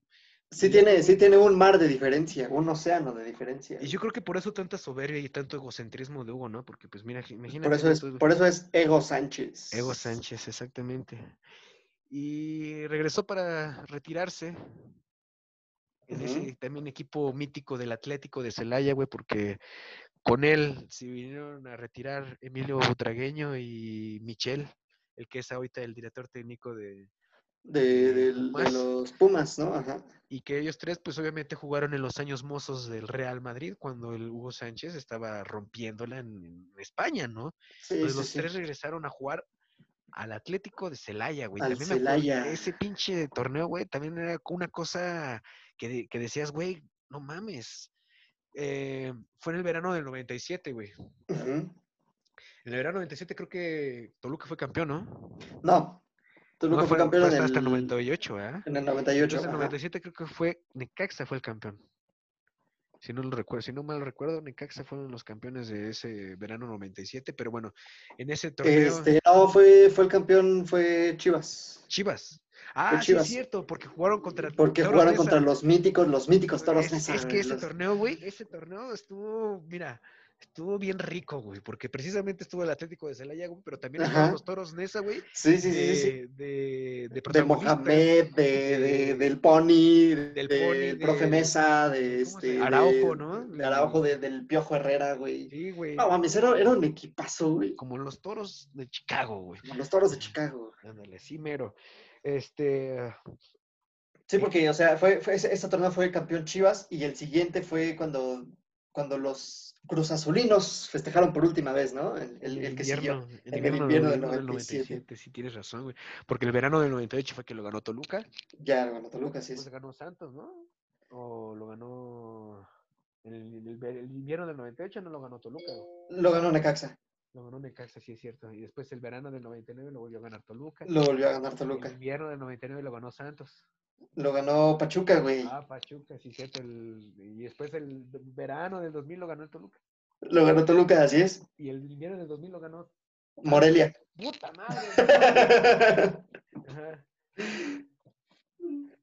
B: Sí tiene, sí tiene un mar de diferencia, un océano de diferencia.
A: Y yo creo que por eso tanta soberbia y tanto egocentrismo de Hugo, ¿no? Porque pues mira, imagínate.
B: Por eso es, por eso es Ego Sánchez.
A: Ego Sánchez, exactamente. Y regresó para retirarse en ese también equipo mítico del Atlético de Celaya, güey, porque con él se vinieron a retirar Emilio Butragueño y Michel, el que es ahorita el director técnico de...
B: De,
A: de
B: del- de
A: Pumas.
B: los Pumas, ¿no? Ajá.
A: Y que ellos tres, pues obviamente jugaron en los años mozos del Real Madrid, cuando el Hugo Sánchez estaba rompiéndola en, en España, ¿no?
B: Sí,
A: Entonces
B: sí,
A: los
B: sí.
A: tres regresaron a jugar al Atlético de Celaya, güey.
B: Al
A: También
B: Celaya.
A: ese pinche torneo, güey, también era una cosa que, de- que decías, güey, no mames. Eh, fue en el verano del 97, güey.
B: Ujú.
A: En el verano 97 creo que Toluca fue campeón, ¿no?
B: No, Toluca
A: No,
B: fue campeón en
A: hasta, hasta
B: el,
A: el 98, ¿verdad?
B: en el 98.
A: Entonces en el
B: ajá.
A: 97 creo que fue Necaxa fue el campeón. Si no lo recuerdo, si no mal recuerdo, Necaxa fueron los campeones de ese verano 97, pero bueno, en ese torneo
B: Este, no, fue, fue el campeón, fue Chivas.
A: Chivas. Ah, sí es cierto, porque jugaron contra
B: Porque
A: Toros
B: jugaron contra los míticos, los míticos toros
A: Es, es que ese
B: los-
A: torneo, güey, ese torneo estuvo, mira, estuvo bien rico, güey, porque precisamente estuvo el Atlético de Celaya, güey, pero también los Toros Nesa, güey,
B: Sí, sí, sí, sí, sí.
A: de, de, de.
B: Mohamed, de, de-
A: de-
B: del Pony,
A: del Pony,
B: profe Mesa,
A: de-
B: de
A: ¿cómo se-
B: este.
A: Araujo, ¿no?
B: De Araujo, de- del Piojo Herrera, güey.
A: Sí, güey,
B: No mames, era, era un equipazo, güey.
A: como los Toros de Chicago, güey.
B: Como los toros de Chicago.
A: Ándale, sí, mero. Este,
B: Sí, porque, o sea, fue, fue ese, ese torneo fue campeón Chivas y el siguiente fue cuando, cuando los Cruz Azulinos festejaron por última vez, ¿no? El, el- el que siguió.
A: invierno,
B: en el invierno del 97.
A: sí tienes razón, güey. Porque el verano del 98 fue que lo ganó Toluca,
B: Ya, bueno, Toluca, sí.
A: pues
B: es.
A: ganó Santos, ¿no? O lo ganó el, el el invierno del 98 no lo ganó Toluca.
B: Lo ganó Necaxa.
A: lo ganó Necaxa, sí es cierto. Y después el verano del 99 lo volvió a ganar Toluca.
B: Lo volvió a ganar
A: El
B: Toluca.
A: invierno del 99 lo ganó Santos.
B: Lo ganó Pachuca, güey.
A: Ah, Pachuca, sí cierto. el- y después el verano del 2000 lo ganó el Toluca.
B: Lo ganó Toluca, así es.
A: Y el invierno del 2000 lo ganó.
B: Morelia.
A: ¡Puta madre! Ajá.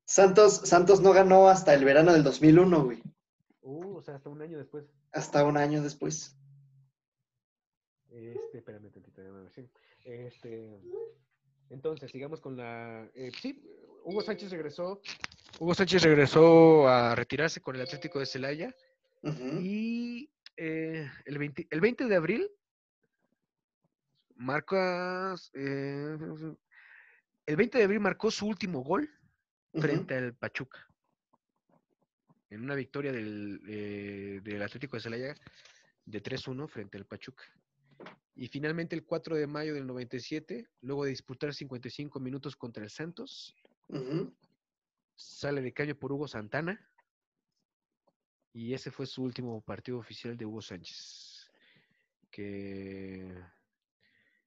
B: Santos, Santos no ganó hasta el verano del 2001, güey.
A: Uh, o sea, hasta un año después.
B: Hasta un año después.
A: Este, espérame tantito. Este, entonces, sigamos con la. eh, sí, Hugo Sánchez regresó. Hugo Sánchez regresó a retirarse con el Atlético de Celaya. Y eh, el, 20, el 20 de abril marca. eh, el 20 de abril marcó su último gol frente al Pachuca. En una victoria del, eh, del Atlético de Celaya de 3-1 frente al Pachuca. Y finalmente el 4 de mayo del 97, luego de disputar 55 minutos contra el Santos, Sale de caño por Hugo Santana. Y ese fue su último partido oficial de Hugo Sánchez. Que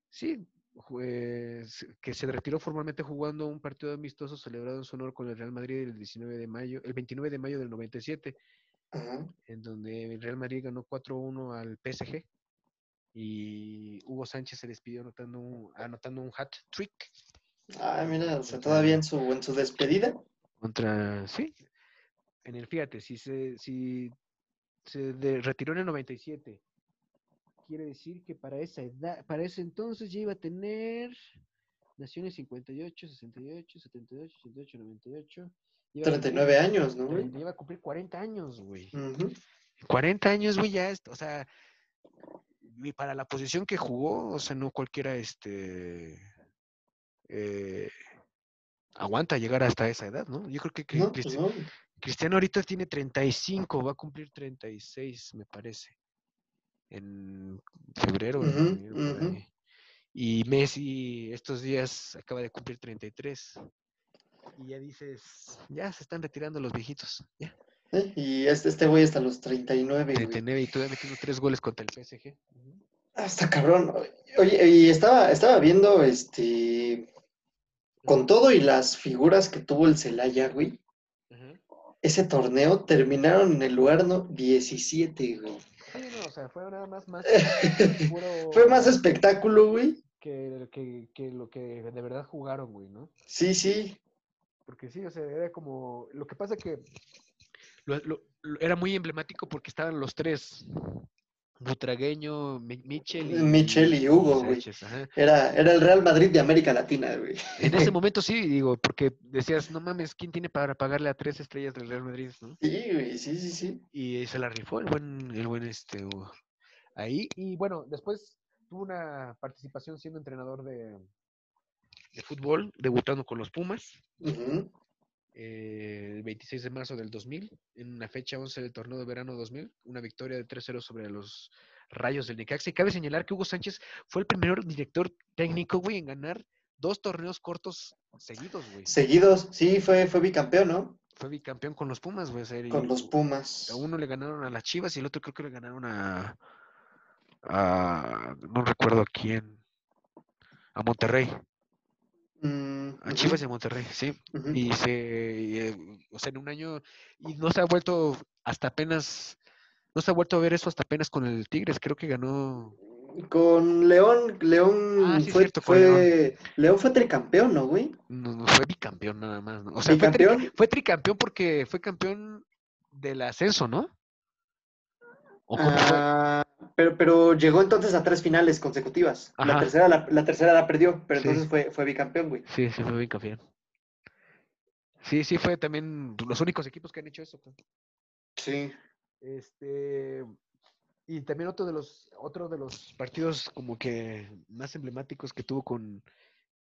A: sí, se- que se retiró formalmente jugando un partido amistoso celebrado en su honor con el Real Madrid el 19 de mayo, el 29 de mayo del 97,
B: Ajá.
A: en donde el Real Madrid ganó 4-1 al PSG. Y Hugo Sánchez se despidió anotando un, anotando un hat trick
B: Ah, mira, o sea, todavía en su, en su despedida.
A: contra, sí, en el, fíjate, si se, si se de- retiró en el 97, quiere decir que para esa edad, para ese entonces ya iba a tener, nació en el 58, 68, 78, 88, 98. iba a cumplir
B: 39 años, ¿no, güey?
A: 30, Iba a cumplir 40 años, güey.
B: Ujú.
A: 40 años, güey, ya, o sea, y para la posición que jugó, o sea, no cualquiera, este, eh, aguanta llegar hasta esa edad, ¿no? Yo creo que
B: No, pues
A: Cristi-
B: no.
A: Cristiano ahorita tiene 35, va a cumplir 36, me parece, en febrero.
B: ujú.
A: ahí. Y Messi estos días acaba de cumplir 33. y ya dices, ya se están retirando los viejitos. Ya.
B: ¿eh? Y este, este güey hasta los 39, güey.
A: 39 y todavía metiendo tres goles contra el PSG.
B: Hasta cabrón. Oye, y estaba, estaba viendo este. Con todo y las figuras que tuvo el Celaya, güey. Ese torneo terminaron en el lugar no, 17, güey.
A: Sí, no, o sea, fue nada más, más puro-
B: Fue más espectáculo, güey.
A: que, que, que lo que de verdad jugaron, güey, ¿no?
B: Sí, sí.
A: Porque sí, o sea, era como. Lo que pasa que lo- lo- lo- era muy emblemático porque estaban los tres: Butragueño, Mi- Michel y,
B: Michel y Hugo, güey. Era, era el Real Madrid de América Latina, güey.
A: En ese momento sí, digo, porque decías, no mames, ¿quién tiene para pagarle a tres estrellas del Real Madrid, no?
B: Sí, güey, sí, sí, sí.
A: Y se la rifó el buen, el buen este Hugo. ahí. Y bueno, después tuvo una participación siendo entrenador de, de fútbol, debutando con los Pumas.
B: Ujú.
A: Eh, el 26 de marzo del 2000, en una fecha 11 del torneo de verano 2000, una victoria de 3-0 sobre los Rayos del Necaxa. Y cabe señalar que Hugo Sánchez fue el primer director técnico, güey, en ganar dos torneos cortos seguidos, güey.
B: Seguidos, sí, fue, fue bicampeón, ¿no?
A: Fue bicampeón con los Pumas, güey.
B: Con los Pumas.
A: A uno le ganaron a las Chivas y el otro creo que le ganaron a, a no recuerdo a quién, a Monterrey,
B: Mm,
A: a
B: ujú,
A: Chivas a Monterrey, sí. y se, y, eh, o sea, en un año, y no se ha vuelto hasta apenas, no se ha vuelto a ver eso hasta apenas con el Tigres, creo que ganó,
B: Con León, León
A: Ah, sí,
B: fue,
A: cierto,
B: fue, León fue tricampeón, ¿no, güey?
A: no, no, fue bicampeón nada más, ¿no? o sea, fue, tri- fue tricampeón porque fue campeón del ascenso, ¿no?
B: Ah, pero, pero llegó entonces a tres finales consecutivas. La tercera la, la tercera la perdió, pero
A: Sí.
B: entonces fue, fue bicampeón, güey.
A: Sí, sí, fue bicampeón. Sí, sí, fue también los únicos equipos que han hecho eso. pues.
B: Sí.
A: Este, y también otro de los, otro de los partidos como que más emblemáticos que tuvo con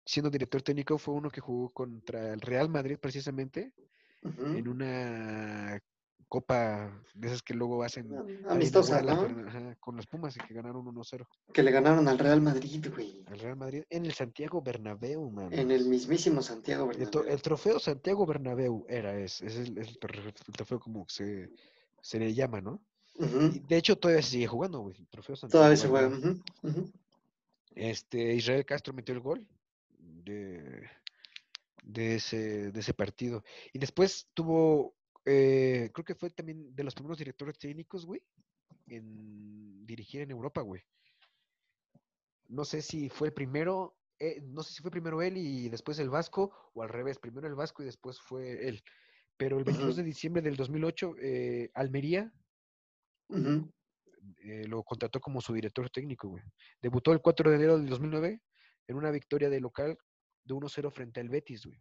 A: siendo director técnico fue uno que jugó contra el Real Madrid precisamente en una copa de esas que luego hacen
B: Amistosa, ¿no?
A: Ajá, con los Pumas y que ganaron 1-0
B: Que le ganaron al Real Madrid, güey.
A: al Real Madrid en el Santiago Bernabéu, man.
B: En el mismísimo Santiago Bernabéu.
A: el trofeo Santiago Bernabéu era, es, es el, es el trofeo como se, se le llama, ¿no? Y de hecho todavía se sigue jugando, güey, el trofeo Santiago
B: Todavía se juega.
A: Este, Israel Castro metió el gol de, de ese, de ese partido. Y después tuvo, eh, creo que fue también de los primeros directores técnicos, güey, en dirigir en Europa, güey. No sé si fue el primero, eh, no sé si fue primero él y después el Vasco, o al revés, primero el Vasco y después fue él. Pero el 22
B: Ujú.
A: de diciembre del 2008, eh, Almería eh, lo contrató como su director técnico, güey. Debutó el 4 de enero del 2009 en una victoria de local de 1-0 frente al Betis, güey.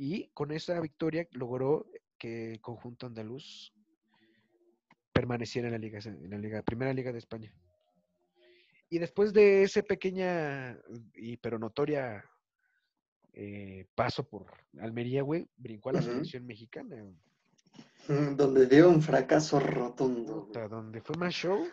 A: Y con esa victoria logró que el conjunto andaluz permaneciera en la liga, en la liga, primera liga de España. Y después de ese pequeña y pero notoria eh, paso por Almería, güey, brincó a la selección mexicana, güey.
B: Mm, Donde dio un fracaso rotundo.
A: donde fue más show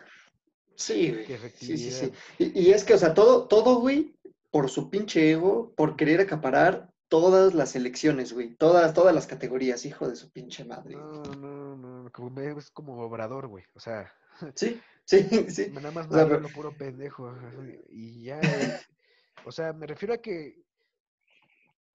B: Sí, güey.
A: que
B: Sí, sí, sí.
A: efectividad.
B: Y, y es que, o sea, todo, todo, güey, por su pinche ego, por querer acaparar todas las elecciones, güey. Todas, todas las categorías, hijo de su pinche madre.
A: No, no, no, como es como obrador, güey. O sea,
B: Sí, sí, sí.
A: nada más me lo puro pendejo. Y ya, o sea, me refiero a que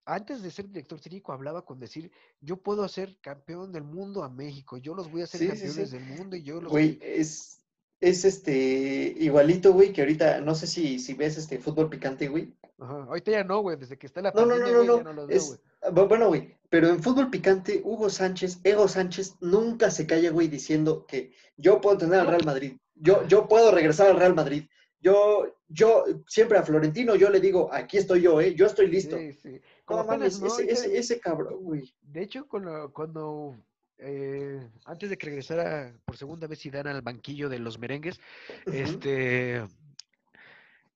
A: antes de ser director técnico hablaba con decir, yo puedo hacer campeón del mundo a México, yo los voy a hacer
B: Sí,
A: campeones
B: sí.
A: del mundo y yo los
B: Güey, es, es este, igualito, güey, que ahorita, no sé si, si ves este fútbol picante, güey.
A: Ajá, Ahorita ya no, güey, desde que está la
B: No, no, no,
A: pandemia,
B: no, no.
A: no veo.
B: Es, bu- bueno, güey, pero en fútbol picante, Hugo Sánchez, Ego Sánchez, nunca se calla, güey, diciendo que yo puedo tener al Real Madrid, yo, yo puedo regresar al Real Madrid. Yo, yo, siempre a Florentino, yo le digo, aquí estoy yo, ¿eh? Yo estoy listo.
A: Sí, sí.
B: No ese,
A: Ahorita-
B: ese, ese cabrón, güey.
A: De hecho, cuando, cuando eh, antes de que regresara por segunda vez Zidane al banquillo de los merengues, este,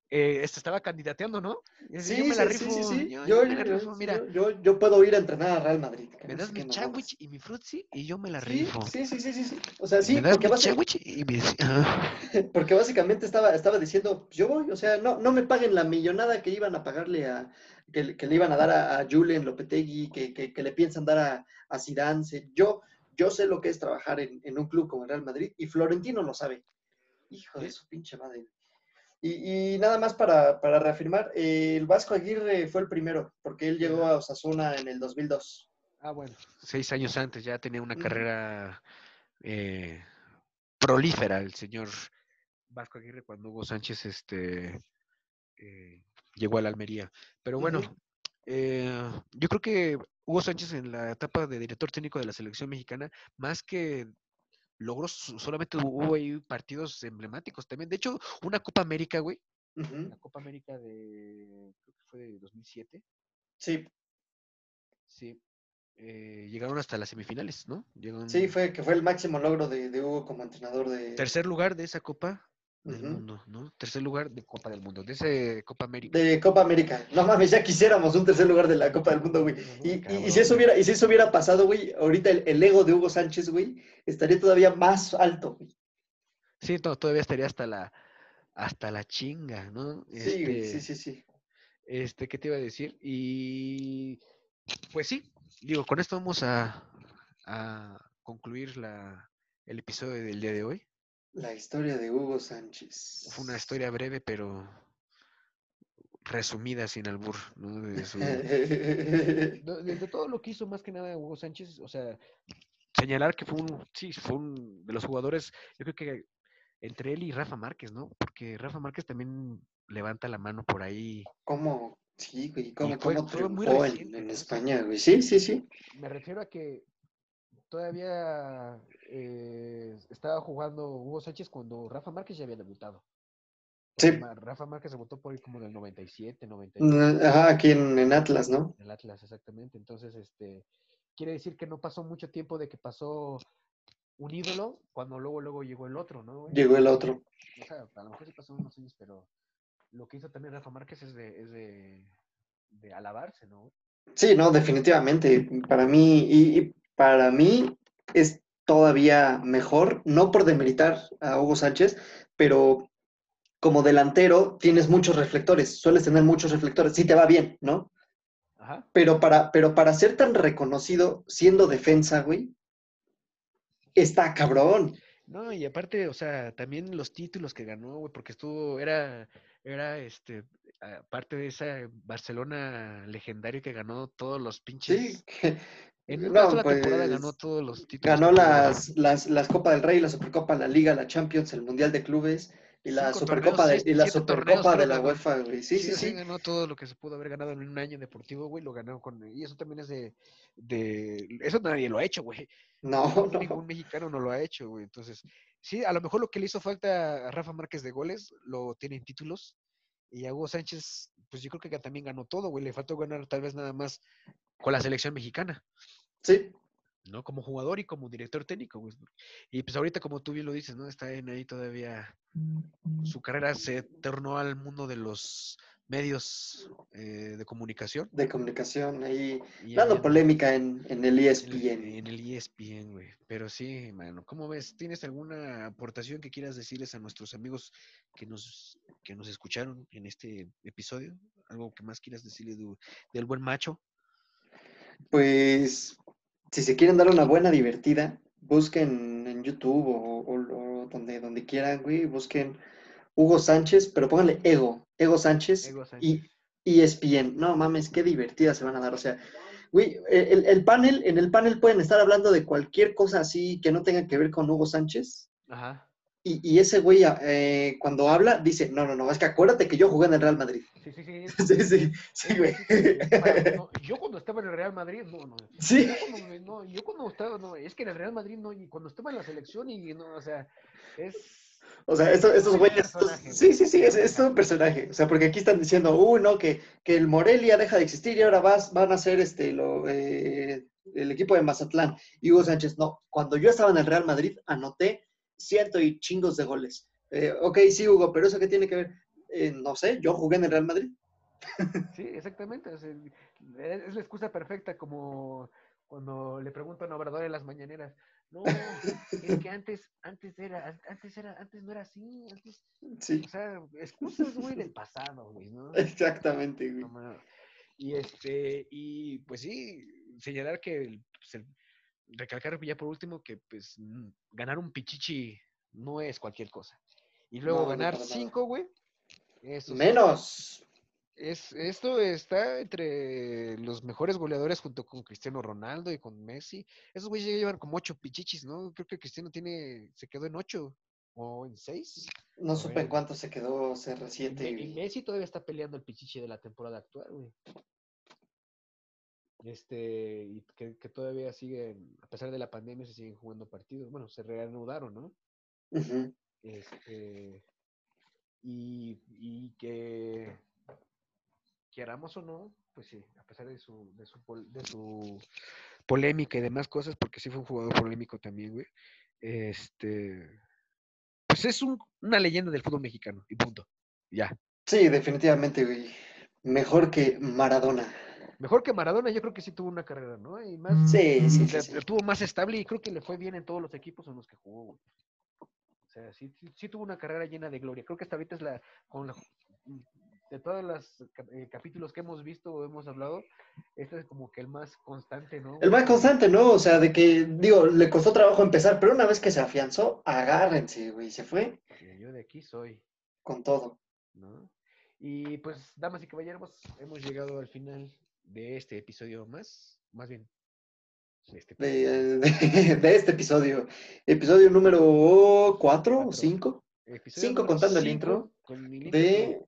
A: eh, este estaba candidateando, ¿no?
B: Sí,
A: yo me la
B: sí, sí,
A: rifo,
B: sí, sí.
A: yo,
B: Yo,
A: yo me la
B: yo-
A: rifo, mira,
B: yo, yo, yo puedo ir a entrenar a Real Madrid.
A: me
B: no
A: das mi
B: mamadas.
A: sándwich y mi frutzi y yo me la rifo.
B: sí, sí, sí, sí, sí. O sea, sí,
A: me das
B: porque,
A: mi y mi...
B: Porque básicamente estaba, estaba diciendo, yo voy, o sea, no, no me paguen la millonada que iban a pagarle a, que, le- que le iban a dar a, a Julen Lopetegui, que, que- que le piensan dar a, a Zidane. Yo, yo sé lo que es trabajar en, en un club como el Real Madrid y Florentino lo sabe. Hijo de
A: Sí.
B: su pinche madre. Y, y nada más para, para reafirmar, eh, el Vasco Aguirre fue el primero, porque él llegó a Osasuna en el 2002.
A: Ah, bueno. Seis años antes ya tenía una carrera eh, prolífera el señor Vasco Aguirre cuando Hugo Sánchez este, eh, llegó a la Almería. Pero bueno, eh, yo creo que Hugo Sánchez en la etapa de director técnico de la selección mexicana, más que logró, so- solamente hubo ahí partidos emblemáticos también. De hecho, una Copa América, güey, la Copa América de, creo que fue de 2007,
B: Sí,
A: sí, eh, llegaron hasta las semifinales, ¿no? Llegaron
B: sí, fue que fue el máximo logro de, de Hugo como entrenador de...
A: tercer lugar de esa Copa del. Mundo, ¿no? Tercer lugar de Copa del Mundo, de ese Copa América.
B: de Copa América. No mames, ya quisiéramos un tercer lugar de la Copa del Mundo, güey. Y, y- y si eso hubiera, y si eso hubiera pasado, güey, ahorita el, el ego de Hugo Sánchez, güey, estaría todavía más alto, güey.
A: Sí, to- todavía estaría hasta la hasta la chinga, ¿no?
B: Sí, güey,
A: Este,
B: sí, sí, sí.
A: este, ¿qué te iba a decir? Y pues sí, digo, con esto vamos a, a concluir la, el episodio del día de hoy.
B: La historia de Hugo Sánchez.
A: Fue una historia breve, pero resumida sin albur, ¿no? De, su- de- de- de todo lo que hizo más que nada Hugo Sánchez, o sea, señalar que fue un, sí, fue un de los jugadores, yo creo que entre él y Rafa Márquez, ¿no? Porque Rafa Márquez también levanta la mano por ahí.
B: ¿Cómo? Sí, güey, ¿cómo,
A: fue-
B: cómo
A: fue muy
B: triunfó en,
A: reciente,
B: en
A: ¿no?
B: España, güey? Sí, sí, sí.
A: Me refiero a que todavía eh, estaba jugando Hugo Sánchez cuando Rafa Márquez ya había debutado.
B: Sí.
A: Rafa Márquez debutó por ahí como en el 97, 98.
B: Mm, Ajá, aquí en, en Atlas, ¿no?
A: El Atlas, exactamente. Entonces, este, quiere decir que no pasó mucho tiempo de que pasó un ídolo cuando luego, luego llegó el otro, ¿no? güey?
B: Llegó el otro.
A: O sea, a lo mejor sí pasó unos años, pero lo que hizo también Rafa Márquez es de, es de, de alabarse, ¿no?
B: Sí, no, definitivamente. Para mí, y, y para mí es todavía mejor, no por demeritar a Hugo Sánchez, pero como delantero tienes muchos reflectores, sueles tener muchos reflectores, si te va bien, ¿no?
A: Ajá.
B: Pero para, pero para ser tan reconocido siendo defensa, güey, está cabrón.
A: No, y aparte, o sea, también los títulos que ganó, güey, porque estuvo, era, era, este, aparte de esa Barcelona legendario que ganó todos los pinches.
B: Sí, que-
A: En una
B: no,
A: sola temporada
B: pues,
A: ganó todos los títulos.
B: ganó las, las, las Copa del Rey, la Supercopa, la Liga, la Champions, el Mundial de Clubes y la
A: Cinco
B: Supercopa
A: torneos,
B: de, y la
A: torneos
B: Supercopa de la. UEFA, güey. Sí, sí, sí.
A: ganó todo lo que se pudo haber ganado en un año deportivo, güey, lo ganó con, y eso también es de, de, eso nadie lo ha hecho, güey.
B: No, no.
A: Ningún mexicano no lo ha hecho, güey. Entonces, sí, a lo mejor lo que le hizo falta a Rafa Márquez de goles, lo tiene en títulos. Y a Hugo Sánchez, pues yo creo que también ganó todo, güey. Le faltó ganar tal vez nada más con la selección mexicana,
B: Sí,
A: ¿no? Como jugador y como director técnico. Y pues ahorita, como tú bien lo dices, ¿no? Está en ahí todavía. Su carrera se tornó al mundo de los medios eh, de comunicación.
B: de comunicación ahí,
A: y
B: dando
A: anda.
B: polémica en, en el E
A: En el,
B: ESPN.
A: en el E ESPN, güey. Pero sí, mano. ¿Cómo ves? ¿Tienes alguna aportación que quieras decirles a nuestros amigos que nos, que nos escucharon en este episodio? ¿Algo que más quieras decirle du- del buen macho?
B: Pues, si se quieren dar una buena divertida, busquen en YouTube o, o- o donde, donde quieran, güey, busquen Hugo Sánchez, pero pónganle Ego, Ego Sánchez
A: Ego
B: y. ESPN. No mames, qué divertidas se van a dar. O sea, güey, el, el panel, en el panel pueden estar hablando de cualquier cosa así que no tenga que ver con Hugo Sánchez.
A: Ajá.
B: Y, y ese güey, eh, cuando habla, dice, no, no, no, es que acuérdate que yo jugué en el Real Madrid.
A: Sí, sí, sí.
B: Sí, sí, sí, güey.
A: Para, no, yo cuando estaba en el Real Madrid, no, no.
B: Sí.
A: Yo cuando, no, yo cuando estaba, no, es que en el Real Madrid, no, y cuando estaba en la selección, y no, o sea, es.
B: O sea, esto- estos güeyes, estos-
A: personaje,
B: sí, sí, sí, es, es todo un personaje. O sea, porque aquí están diciendo, uy, no, que, que el Morelia deja de existir y ahora vas, van a ser este, lo, eh, el equipo de Mazatlán. Y Hugo Sánchez, no, cuando yo estaba en el Real Madrid, anoté ciento y chingos de goles. Eh, ok, sí, Hugo, pero ¿eso qué tiene que ver? Eh, no sé, yo jugué en el Real Madrid.
A: Sí, exactamente. o sea, es la excusa perfecta, como cuando le preguntan a Obrador en las mañaneras. No, es que antes, antes era, an- antes era, antes no era así, antes,
B: Sí,
A: o sea, excusas, güey, del pasado, güey, ¿no?
B: exactamente, güey.
A: No, Y este, y pues sí, señalar que el- pues, el- recalcar ya por último que pues mm, ganar un pichichi no es cualquier cosa. Y luego
B: No,
A: ganar cinco, güey.
B: Menos.
A: es, esto está entre los mejores goleadores junto con Cristiano Ronaldo y con Messi. Esos güeyes ya llevan como ocho pichichis, ¿no? Creo que Cristiano tiene, se quedó en ocho o en seis.
B: No supe en cuánto se quedó
A: Y,
B: CR7.
A: Me- y
B: y-
A: Messi todavía está peleando el pichichi de la temporada actual, güey. Este, y que, que todavía siguen, a pesar de la pandemia, se siguen jugando partidos. Bueno, se reanudaron, ¿no? Este, y, y que queramos o no, pues sí, a pesar de su, de su, pol- de su polémica y demás cosas, porque sí fue un jugador polémico también, güey. Este, pues es un- una leyenda del fútbol mexicano, y punto. Ya.
B: Sí, definitivamente, güey. Mejor que Maradona.
A: Mejor que Maradona, yo creo que sí tuvo una carrera, ¿no? Y más,
B: Sí, sí, sí. sí.
A: estuvo más estable y creo que le fue bien en todos los equipos en los que jugó, güey. O sea, sí, sí, sí tuvo una carrera llena de gloria. Creo que hasta ahorita es la, con la, de todos los eh, capítulos que hemos visto o hemos hablado, este es como que el más constante, ¿no?
B: El más constante, ¿no? O sea, de que, digo, le costó trabajo empezar, pero una vez que se afianzó, agárrense, güey. Se fue
A: Sí, yo de aquí soy,
B: con todo.
A: ¿no? Y pues, damas y caballeros, hemos llegado al final de este episodio más, más bien, de este episodio.
B: De, de- de este episodio. Episodio número 4 o
A: Cuatro.
B: 5
A: Episodio
B: cinco
A: número
B: contando el intro
A: con el intro
B: de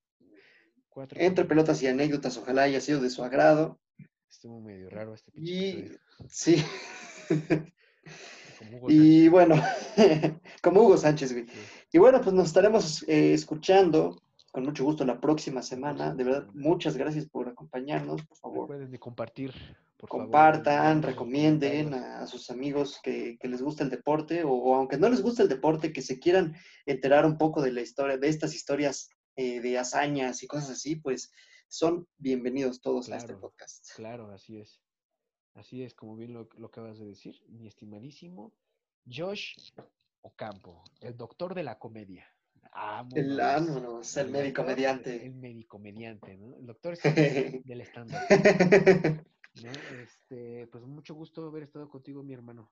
A: cuatro
B: Entre Pelotas y Anécdotas. Ojalá haya sido de su agrado.
A: Estuvo medio raro este pinche
B: Y
A: episodio,
B: sí. Y bueno, como Hugo Sánchez, güey.
A: sí.
B: Y bueno, pues nos estaremos eh, escuchando con mucho gusto la próxima semana. De verdad, muchas gracias por acompañarnos. Por favor,
A: Recuerden de compartir, por
B: compartan, recomienden a, sus amigos que, que les gusta el deporte o, o aunque no les guste el deporte, que se quieran enterar un poco de la historia, de estas historias eh, de hazañas y cosas así, pues son bienvenidos todos a este podcast.
A: Claro, así es. Así es, como bien lo, lo acabas de decir, mi estimadísimo Josh Ocampo, el doctor de la comedia.
B: El,
A: Vámonos.
B: ah, no, no, es el médico
A: doctor-
B: mediante.
A: El médico mediante, ¿no? El doctor Simi del estándar. ¿no? Este, pues mucho gusto haber estado contigo, mi hermano.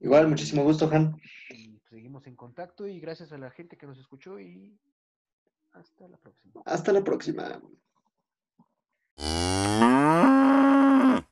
B: Igual, muchísimo gusto, Han.
A: Y pues, seguimos en contacto y gracias a la gente que nos escuchó y hasta la próxima.
B: Hasta la próxima.